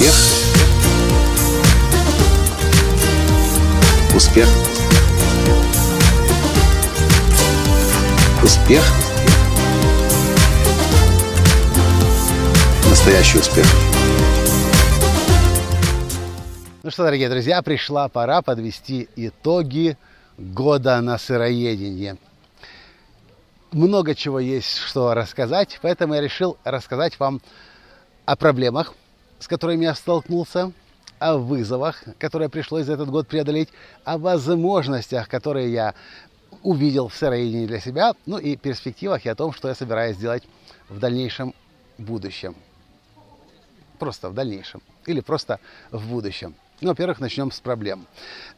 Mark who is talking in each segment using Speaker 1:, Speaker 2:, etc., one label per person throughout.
Speaker 1: Успех. Успех. Успех. Настоящий успех.
Speaker 2: Ну что, дорогие друзья, пришла пора подвести итоги года на сыроедении. Много чего есть, что рассказать, поэтому я решил рассказать вам о проблемах, с которыми я столкнулся, о вызовах, которые пришлось за этот год преодолеть, о возможностях, которые я увидел в сыроедении для себя, ну и перспективах и о том, что я собираюсь сделать в дальнейшем будущем. Просто в дальнейшем. Или просто в будущем. Ну, во-первых, начнем с проблем.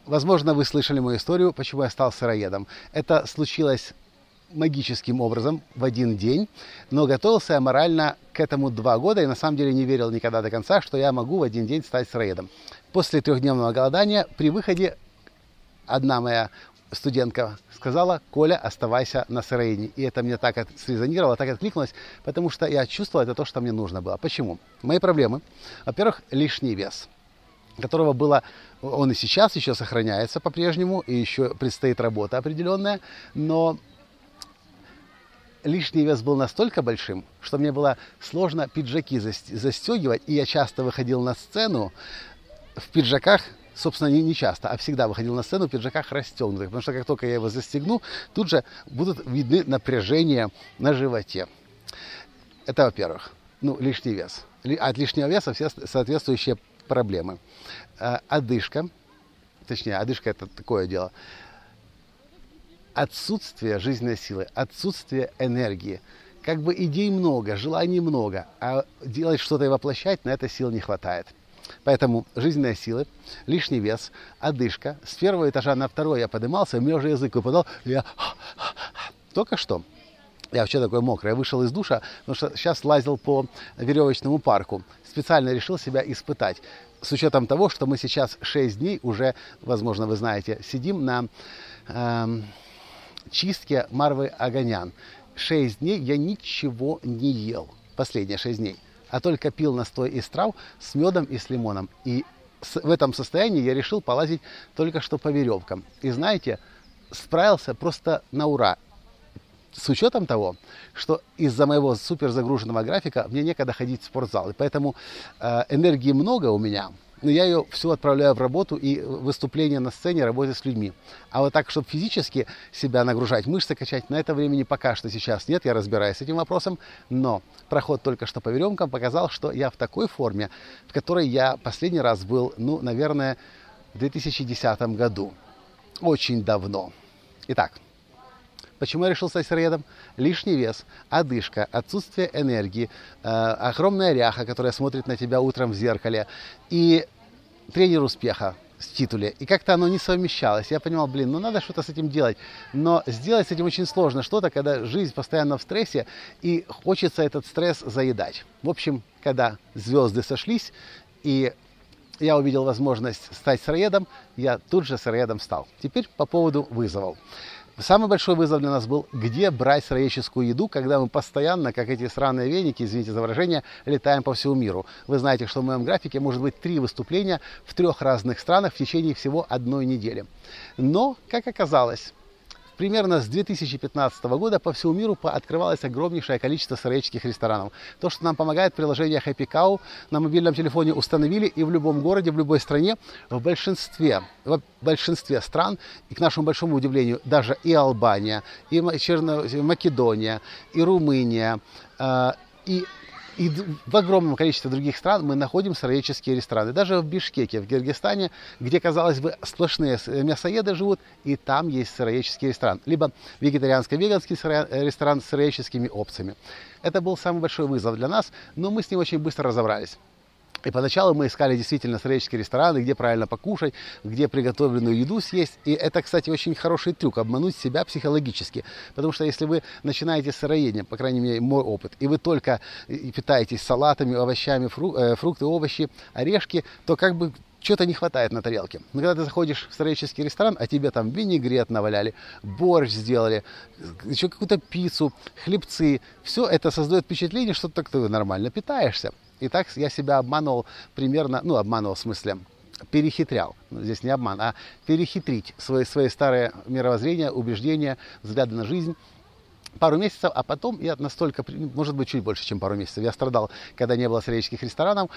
Speaker 2: Возможно, вы слышали мою историю, почему я стал сыроедом. Это случилось магическим образом в один день, но готовился я морально к этому два года и на самом деле не верил никогда до конца, что я могу в один день стать сыроедом. После трехдневного голодания при выходе одна моя студентка сказала, Коля, оставайся на сыроедении. И это мне так срезонировало, так откликнулось, потому что я чувствовал, это то, что мне нужно было. Почему? Мои проблемы. Во-первых, лишний вес которого было, он и сейчас еще сохраняется по-прежнему, и еще предстоит работа определенная, но лишний вес был настолько большим, что мне было сложно пиджаки застегивать, и я часто выходил на сцену в пиджаках, собственно, не, не часто, а всегда выходил на сцену в пиджаках расстегнутых, потому что как только я его застегну, тут же будут видны напряжения на животе. Это во-первых. Ну, лишний вес. От лишнего веса все соответствующие проблемы. А, одышка, точнее, одышка это такое дело, отсутствие жизненной силы, отсутствие энергии. Как бы идей много, желаний много, а делать что-то и воплощать на это сил не хватает. Поэтому жизненные силы, лишний вес, одышка. С первого этажа на второй я поднимался, у меня уже язык выпадал. Я только что я вообще такой мокрый. Я вышел из душа, потому что сейчас лазил по веревочному парку. Специально решил себя испытать. С учетом того, что мы сейчас 6 дней уже, возможно, вы знаете, сидим на э, чистке Марвы Огонян. 6 дней я ничего не ел. Последние 6 дней. А только пил настой из трав с медом и с лимоном. И в этом состоянии я решил полазить только что по веревкам. И знаете, справился просто на ура с учетом того, что из-за моего супер загруженного графика мне некогда ходить в спортзал. И поэтому э, энергии много у меня, но я ее все отправляю в работу и выступление на сцене, работе с людьми. А вот так, чтобы физически себя нагружать, мышцы качать, на это времени пока что сейчас нет, я разбираюсь с этим вопросом. Но проход только что по веремкам показал, что я в такой форме, в которой я последний раз был, ну, наверное, в 2010 году. Очень давно. Итак, Почему я решил стать сыроедом? Лишний вес, одышка, отсутствие энергии, э, огромная ряха, которая смотрит на тебя утром в зеркале, и тренер успеха в титуле. И как-то оно не совмещалось. Я понимал, блин, ну надо что-то с этим делать. Но сделать с этим очень сложно что-то, когда жизнь постоянно в стрессе, и хочется этот стресс заедать. В общем, когда звезды сошлись, и я увидел возможность стать сыроедом, я тут же сыроедом стал. Теперь по поводу вызовов. Самый большой вызов для нас был, где брать сыроедческую еду, когда мы постоянно, как эти сраные веники, извините за выражение, летаем по всему миру. Вы знаете, что в моем графике может быть три выступления в трех разных странах в течение всего одной недели. Но, как оказалось, примерно с 2015 года по всему миру открывалось огромнейшее количество сыроедческих ресторанов. То, что нам помогает приложение Happy Cow, на мобильном телефоне установили, и в любом городе, в любой стране, в большинстве, в большинстве стран, и к нашему большому удивлению, даже и Албания, и Черно... Македония, и Румыния, э, и и в огромном количестве других стран мы находим сыроедческие рестораны. Даже в Бишкеке, в Киргизстане, где, казалось бы, сплошные мясоеды живут, и там есть сыроедческий ресторан. Либо вегетарианско-веганский э, ресторан с сыроедческими опциями. Это был самый большой вызов для нас, но мы с ним очень быстро разобрались. И поначалу мы искали действительно сыроедческие рестораны, где правильно покушать, где приготовленную еду съесть. И это, кстати, очень хороший трюк, обмануть себя психологически. Потому что если вы начинаете с сыроедения, по крайней мере, мой опыт, и вы только питаетесь салатами, овощами, э, фрукты, овощи, орешки, то как бы что-то не хватает на тарелке. Но когда ты заходишь в сыроедческий ресторан, а тебе там винегрет наваляли, борщ сделали, еще какую-то пиццу, хлебцы, все это создает впечатление, что так ты нормально питаешься. И так я себя обманывал примерно, ну, обманывал в смысле, перехитрял. Ну, здесь не обман, а перехитрить свои, свои старые мировоззрения, убеждения, взгляды на жизнь пару месяцев, а потом я настолько, может быть, чуть больше, чем пару месяцев, я страдал, когда не было сыроежских ресторанов,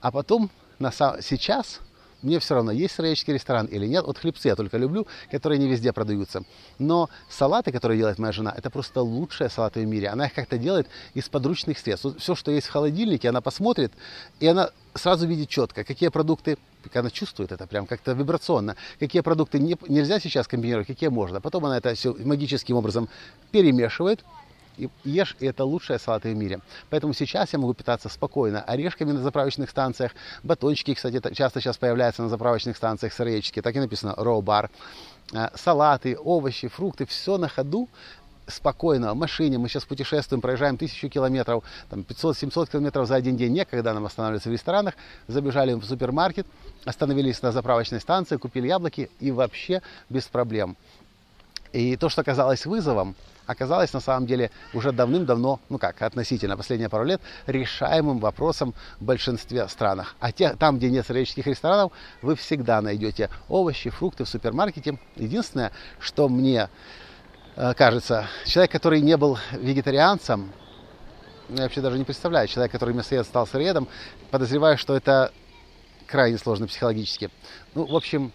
Speaker 2: а потом на, сейчас мне все равно, есть сыроежский ресторан или нет. Вот хлебцы я только люблю, которые не везде продаются. Но салаты, которые делает моя жена, это просто лучшие салаты в мире. Она их как-то делает из подручных средств. Вот все, что есть в холодильнике, она посмотрит, и она сразу видит четко, какие продукты, она чувствует это прям как-то вибрационно, какие продукты не, нельзя сейчас комбинировать, какие можно. Потом она это все магическим образом перемешивает, и ешь, и это лучшие салаты в мире. Поэтому сейчас я могу питаться спокойно орешками на заправочных станциях, батончики, кстати, часто сейчас появляются на заправочных станциях сыроедческие, так и написано bar, э, салаты, овощи, фрукты, все на ходу, спокойно в машине. Мы сейчас путешествуем, проезжаем тысячу километров, там 500-700 километров за один день. Некогда нам останавливаться в ресторанах. Забежали в супермаркет, остановились на заправочной станции, купили яблоки и вообще без проблем. И то, что казалось вызовом, оказалось на самом деле уже давным-давно, ну как, относительно последние пару лет, решаемым вопросом в большинстве странах. А те, там, где нет сыроедческих ресторанов, вы всегда найдете овощи, фрукты в супермаркете. Единственное, что мне э, кажется, человек, который не был вегетарианцем, я вообще даже не представляю, человек, который мясоед стал сыроедом, подозреваю, что это крайне сложно психологически. Ну, в общем,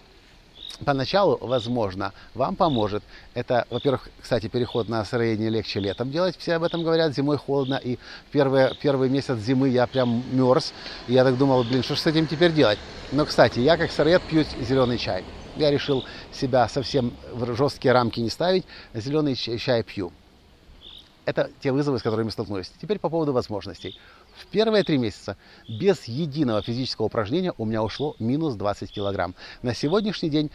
Speaker 2: поначалу, возможно, вам поможет. Это, во-первых, кстати, переход на сыроедение легче летом делать, все об этом говорят, зимой холодно, и первый, первый месяц зимы я прям мерз, и я так думал, блин, что же с этим теперь делать? Но, кстати, я как сыроед пью зеленый чай. Я решил себя совсем в жесткие рамки не ставить, зеленый чай пью. Это те вызовы, с которыми столкнулись. Теперь по поводу возможностей. В первые три месяца без единого физического упражнения у меня ушло минус 20 килограмм. На сегодняшний день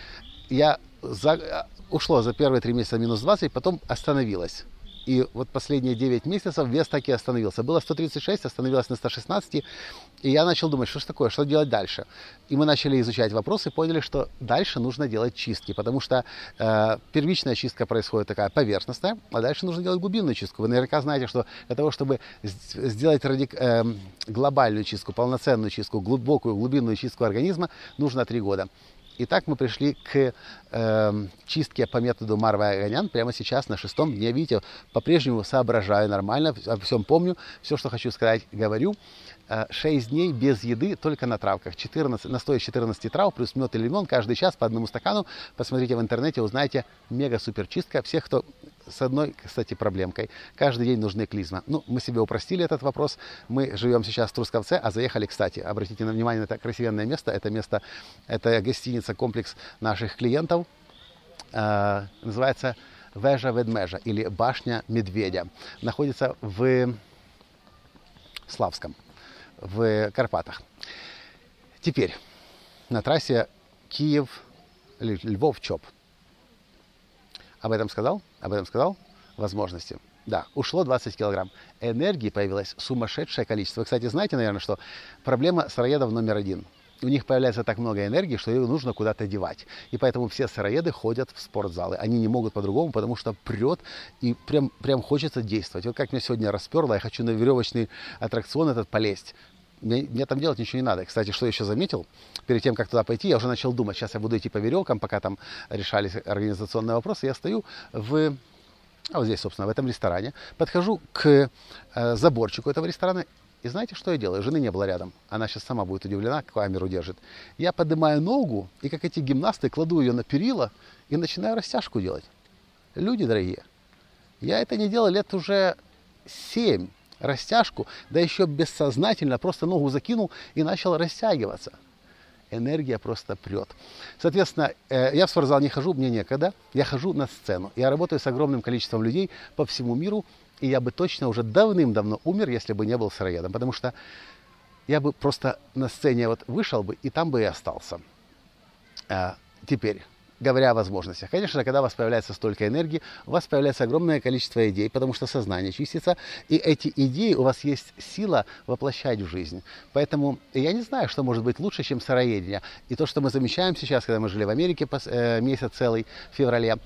Speaker 2: я за, ушло за первые три месяца минус 20, потом остановилось. И вот последние 9 месяцев вес так и остановился. Было 136, остановилось на 116. И я начал думать, что же такое, что делать дальше. И мы начали изучать вопросы поняли, что дальше нужно делать чистки. Потому что э, первичная чистка происходит такая поверхностная, а дальше нужно делать глубинную чистку. Вы наверняка знаете, что для того, чтобы сделать радик, э, глобальную чистку, полноценную чистку, глубокую глубинную чистку организма, нужно 3 года. Итак, мы пришли к э, чистке по методу Марва Аганян прямо сейчас, на шестом дне. Видите, по-прежнему соображаю нормально, обо всем помню, все, что хочу сказать, говорю. 6 э, дней без еды, только на травках. 14, настой из 14 трав, плюс мед и лимон, каждый час по одному стакану. Посмотрите в интернете, узнаете, мега-супер чистка. Всех, кто с одной, кстати, проблемкой. Каждый день нужны клизма. Ну, мы себе упростили этот вопрос. Мы живем сейчас в Трусковце, а заехали, кстати, обратите на внимание это красивенное место. Это место, это гостиница, комплекс наших клиентов. Э, называется Вежа Ведмежа или Башня Медведя. Находится в Славском в Карпатах. Теперь на трассе Киев, Львов, Чоп. Об этом сказал? Об этом сказал? Возможности. Да, ушло 20 килограмм. Энергии появилось сумасшедшее количество. Вы, кстати, знаете, наверное, что проблема сыроедов номер один. У них появляется так много энергии, что ее нужно куда-то девать. И поэтому все сыроеды ходят в спортзалы. Они не могут по-другому, потому что прет и прям, прям хочется действовать. Вот как меня сегодня расперло, я хочу на веревочный аттракцион этот полезть мне, мне там делать ничего не надо. Кстати, что еще заметил, перед тем, как туда пойти, я уже начал думать, сейчас я буду идти по веревкам, пока там решались организационные вопросы. Я стою в, а вот здесь, собственно, в этом ресторане, подхожу к э, заборчику этого ресторана, и знаете, что я делаю? Жены не было рядом. Она сейчас сама будет удивлена, камеру держит. Я поднимаю ногу, и как эти гимнасты, кладу ее на перила и начинаю растяжку делать. Люди дорогие, я это не делал лет уже семь растяжку, да еще бессознательно просто ногу закинул и начал растягиваться. Энергия просто прет. Соответственно, э, я в спортзал не хожу, мне некогда. Я хожу на сцену. Я работаю с огромным количеством людей по всему миру, и я бы точно уже давным-давно умер, если бы не был сыроедом, потому что я бы просто на сцене вот вышел бы, и там бы и остался. А, теперь, говоря о возможностях. Конечно, когда у вас появляется столько энергии, у вас появляется огромное количество идей, потому что сознание чистится, и эти идеи у вас есть сила воплощать в жизнь. Поэтому я не знаю, что может быть лучше, чем сыроедение. И то, что мы замечаем сейчас, когда мы жили в Америке э, месяц целый, в феврале,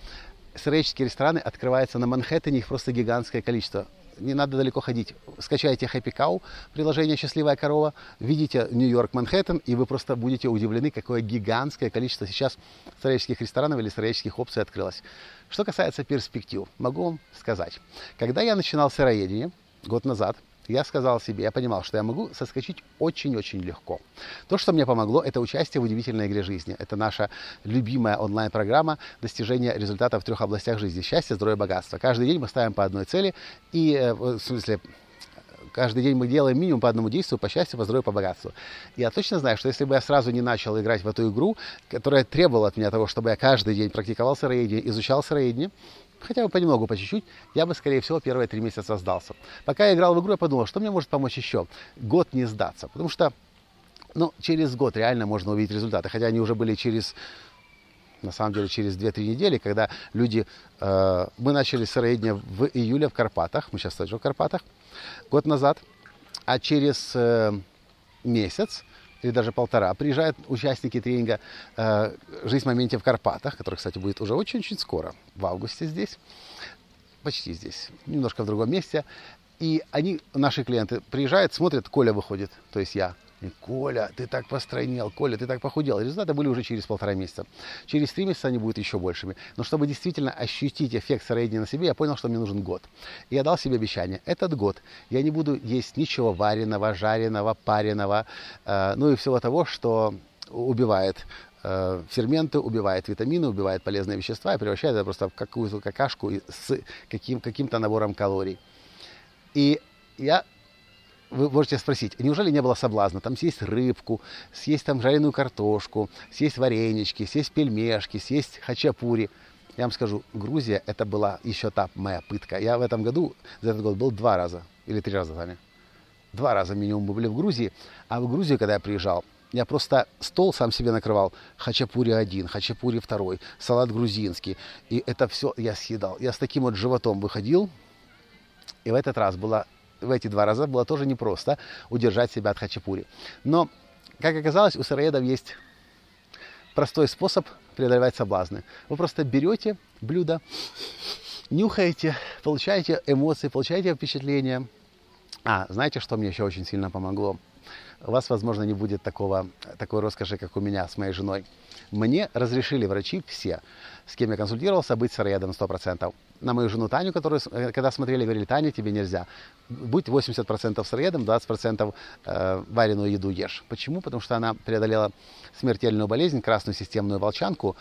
Speaker 2: сыроедческие рестораны открываются на Манхэттене, их просто гигантское количество не надо далеко ходить. Скачайте Happy Cow, приложение «Счастливая корова», видите Нью-Йорк, Манхэттен, и вы просто будете удивлены, какое гигантское количество сейчас сыроедческих ресторанов или сыроедческих опций открылось. Что касается перспектив, могу вам сказать. Когда я начинал сыроедение год назад, я сказал себе, я понимал, что я могу соскочить очень-очень легко. То, что мне помогло, это участие в удивительной игре жизни. Это наша любимая онлайн-программа достижения результатов в трех областях жизни. Счастье, здоровье, богатство. Каждый день мы ставим по одной цели и, э, в смысле, каждый день мы делаем минимум по одному действию, по счастью, по здоровью, по богатству. Я точно знаю, что если бы я сразу не начал играть в эту игру, которая требовала от меня того, чтобы я каждый день практиковал сыроедение, изучал сыроедение, хотя бы понемногу, по чуть-чуть, я бы, скорее всего, первые три месяца сдался. Пока я играл в игру, я подумал, что мне может помочь еще? Год не сдаться. Потому что ну, через год реально можно увидеть результаты. Хотя они уже были через на самом деле через 2-3 недели, когда люди... Э, мы начали сыроедение в июле в Карпатах, мы сейчас тоже в Карпатах, год назад, а через э, месяц или даже полтора, приезжают участники тренинга э, «Жизнь в моменте в Карпатах», который, кстати, будет уже очень-очень скоро, в августе здесь, почти здесь, немножко в другом месте. И они, наши клиенты, приезжают, смотрят, Коля выходит, то есть я, и, Коля, ты так постройнел, Коля, ты так похудел. Результаты были уже через полтора месяца. Через три месяца они будут еще большими. Но чтобы действительно ощутить эффект сыроедения на себе, я понял, что мне нужен год. И я дал себе обещание. Этот год я не буду есть ничего вареного, жареного, пареного, э, ну и всего того, что убивает э, ферменты, убивает витамины, убивает полезные вещества и превращает это просто в какую-то какашку с каким, каким-то набором калорий. И я вы можете спросить, неужели не было соблазна там съесть рыбку, съесть там жареную картошку, съесть варенички, съесть пельмешки, съесть хачапури? Я вам скажу, Грузия это была еще та моя пытка. Я в этом году, за этот год был два раза или три раза, Таня. Два раза минимум мы были в Грузии. А в Грузию, когда я приезжал, я просто стол сам себе накрывал. Хачапури один, хачапури второй, салат грузинский. И это все я съедал. Я с таким вот животом выходил. И в этот раз была в эти два раза было тоже непросто удержать себя от хачапури. Но, как оказалось, у сыроедов есть простой способ преодолевать соблазны. Вы просто берете блюдо, нюхаете, получаете эмоции, получаете впечатления. А, знаете, что мне еще очень сильно помогло? У вас, возможно, не будет такого, такой роскоши, как у меня с моей женой. Мне разрешили врачи все, с кем я консультировался, быть сыроедом 100% на мою жену Таню, которую, э, когда смотрели, говорили, Таня, тебе нельзя. Будь 80% сыроедом, 20% э, вареную еду ешь. Почему? Потому что она преодолела смертельную болезнь, красную системную волчанку,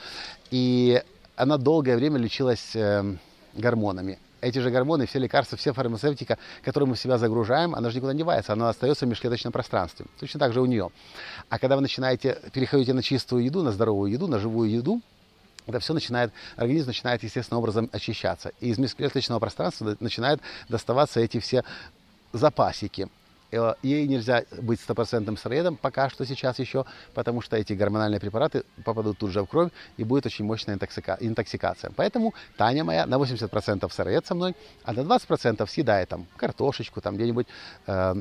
Speaker 2: и она долгое время лечилась э, гормонами. Эти же гормоны, все лекарства, все фармацевтика, которые мы в себя загружаем, она же никуда не девается, она остается в межклеточном пространстве. Точно так же у нее. А когда вы начинаете, переходите на чистую еду, на здоровую еду, на живую еду, это все начинает, организм начинает естественным образом очищаться. И из межклеточного пространства начинают доставаться эти все запасики. Э, ей нельзя быть стопроцентным сыроедом пока что сейчас еще, потому что эти гормональные препараты попадут тут же в кровь и будет очень мощная интоксика... интоксикация. Поэтому Таня моя на 80% сыроед со мной, а на 20% съедает там картошечку, там где-нибудь э,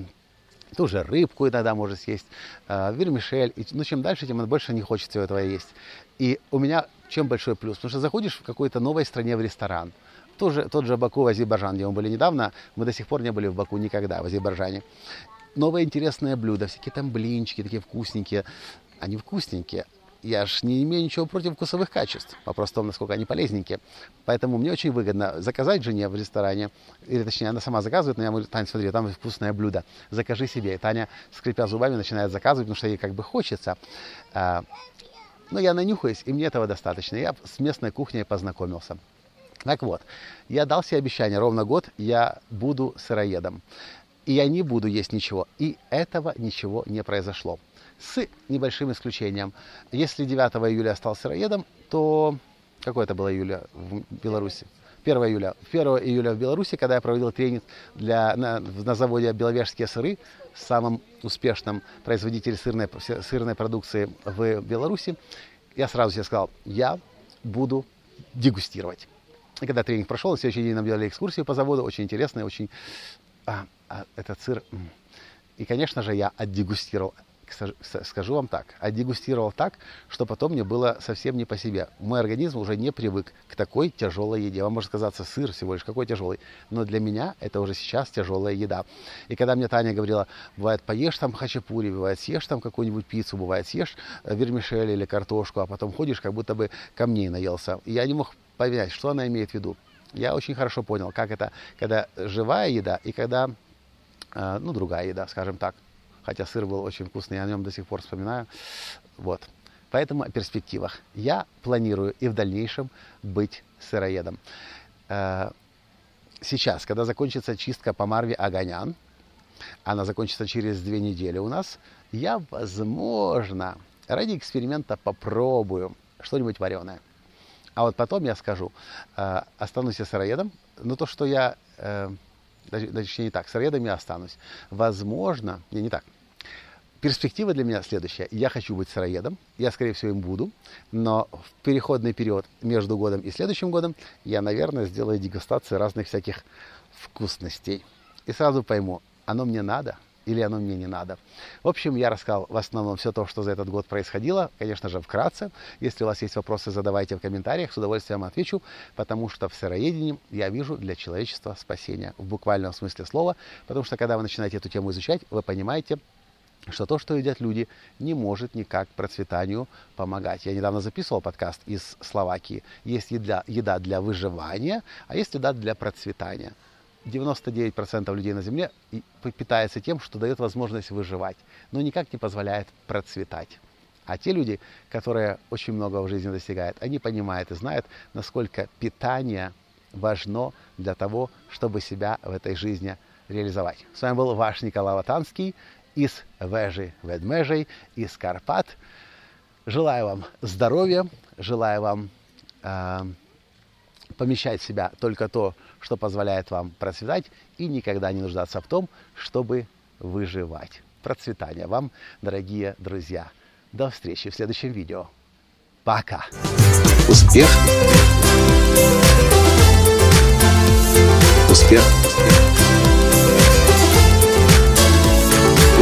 Speaker 2: ту же рыбку иногда может съесть, э, вермишель. И, ну, чем дальше, тем больше не хочет всего этого есть. И у меня чем большой плюс? Потому что заходишь в какой-то новой стране в ресторан, тоже, тот же Баку, Азербайджан, где мы были недавно, мы до сих пор не были в Баку никогда, в Азербайджане. Новые интересные блюда, всякие там блинчики такие вкусненькие. Они вкусненькие, я ж не имею ничего против вкусовых качеств. Вопрос в том, насколько они полезненькие. Поэтому мне очень выгодно заказать жене в ресторане, или точнее, она сама заказывает, но я говорю, Таня, смотри, там вкусное блюдо, закажи себе. И Таня, скрипя зубами, начинает заказывать, потому что ей как бы хочется. Но я нанюхаюсь, и мне этого достаточно. Я с местной кухней познакомился. Так вот, я дал себе обещание, ровно год я буду сыроедом. И я не буду есть ничего. И этого ничего не произошло с небольшим исключением. Если 9 июля я стал сыроедом, то какое это было июля в Беларуси? 1 июля. 1 июля в Беларуси, когда я проводил тренинг для, на, на заводе «Беловежские сыры», самым успешным производителем сырной, сырной продукции в Беларуси, я сразу себе сказал, я буду дегустировать. И когда тренинг прошел, на следующий день нам делали экскурсию по заводу, очень интересная, очень... А, а, этот сыр... И, конечно же, я отдегустировал скажу вам так, отдегустировал так, что потом мне было совсем не по себе. Мой организм уже не привык к такой тяжелой еде. Вам может казаться сыр всего лишь какой тяжелый, но для меня это уже сейчас тяжелая еда. И когда мне Таня говорила, бывает поешь там хачапури, бывает съешь там какую-нибудь пиццу, бывает съешь э, вермишель или картошку, а потом ходишь, как будто бы камней наелся. И я не мог понять, что она имеет в виду. Я очень хорошо понял, как это, когда живая еда и когда, э, ну, другая еда, скажем так хотя сыр был очень вкусный, я о нем до сих пор вспоминаю. Вот. Поэтому о перспективах. Я планирую и в дальнейшем быть сыроедом. Э, сейчас, когда закончится чистка по Марве Аганян, она закончится через две недели у нас, я, возможно, ради эксперимента попробую что-нибудь вареное. А вот потом я скажу, э, останусь я сыроедом, но то, что я э, точнее не так, сыроедом я останусь. Возможно, не, не так. Перспектива для меня следующая. Я хочу быть сыроедом, я, скорее всего, им буду, но в переходный период между годом и следующим годом я, наверное, сделаю дегустацию разных всяких вкусностей. И сразу пойму, оно мне надо или оно мне не надо. В общем, я рассказал в основном все то, что за этот год происходило. Конечно же, вкратце. Если у вас есть вопросы, задавайте в комментариях. С удовольствием отвечу, потому что в сыроедении я вижу для человечества спасение в буквальном смысле слова. Потому что, когда вы начинаете эту тему изучать, вы понимаете, что то, что едят люди, не может никак процветанию помогать. Я недавно записывал подкаст из Словакии. Есть еда, еда для выживания, а есть еда для процветания. 99% людей на Земле питается тем, что дает возможность выживать, но никак не позволяет процветать. А те люди, которые очень много в жизни достигают, они понимают и знают, насколько питание важно для того, чтобы себя в этой жизни реализовать. С вами был ваш Николай Латанский из Вежи Ведмежей, из Карпат. Желаю вам здоровья, желаю вам э, помещать в себя только то, что позволяет вам процветать, и никогда не нуждаться в том, чтобы выживать. Процветания вам, дорогие друзья. До встречи в следующем видео. Пока.
Speaker 1: Успех. Успех.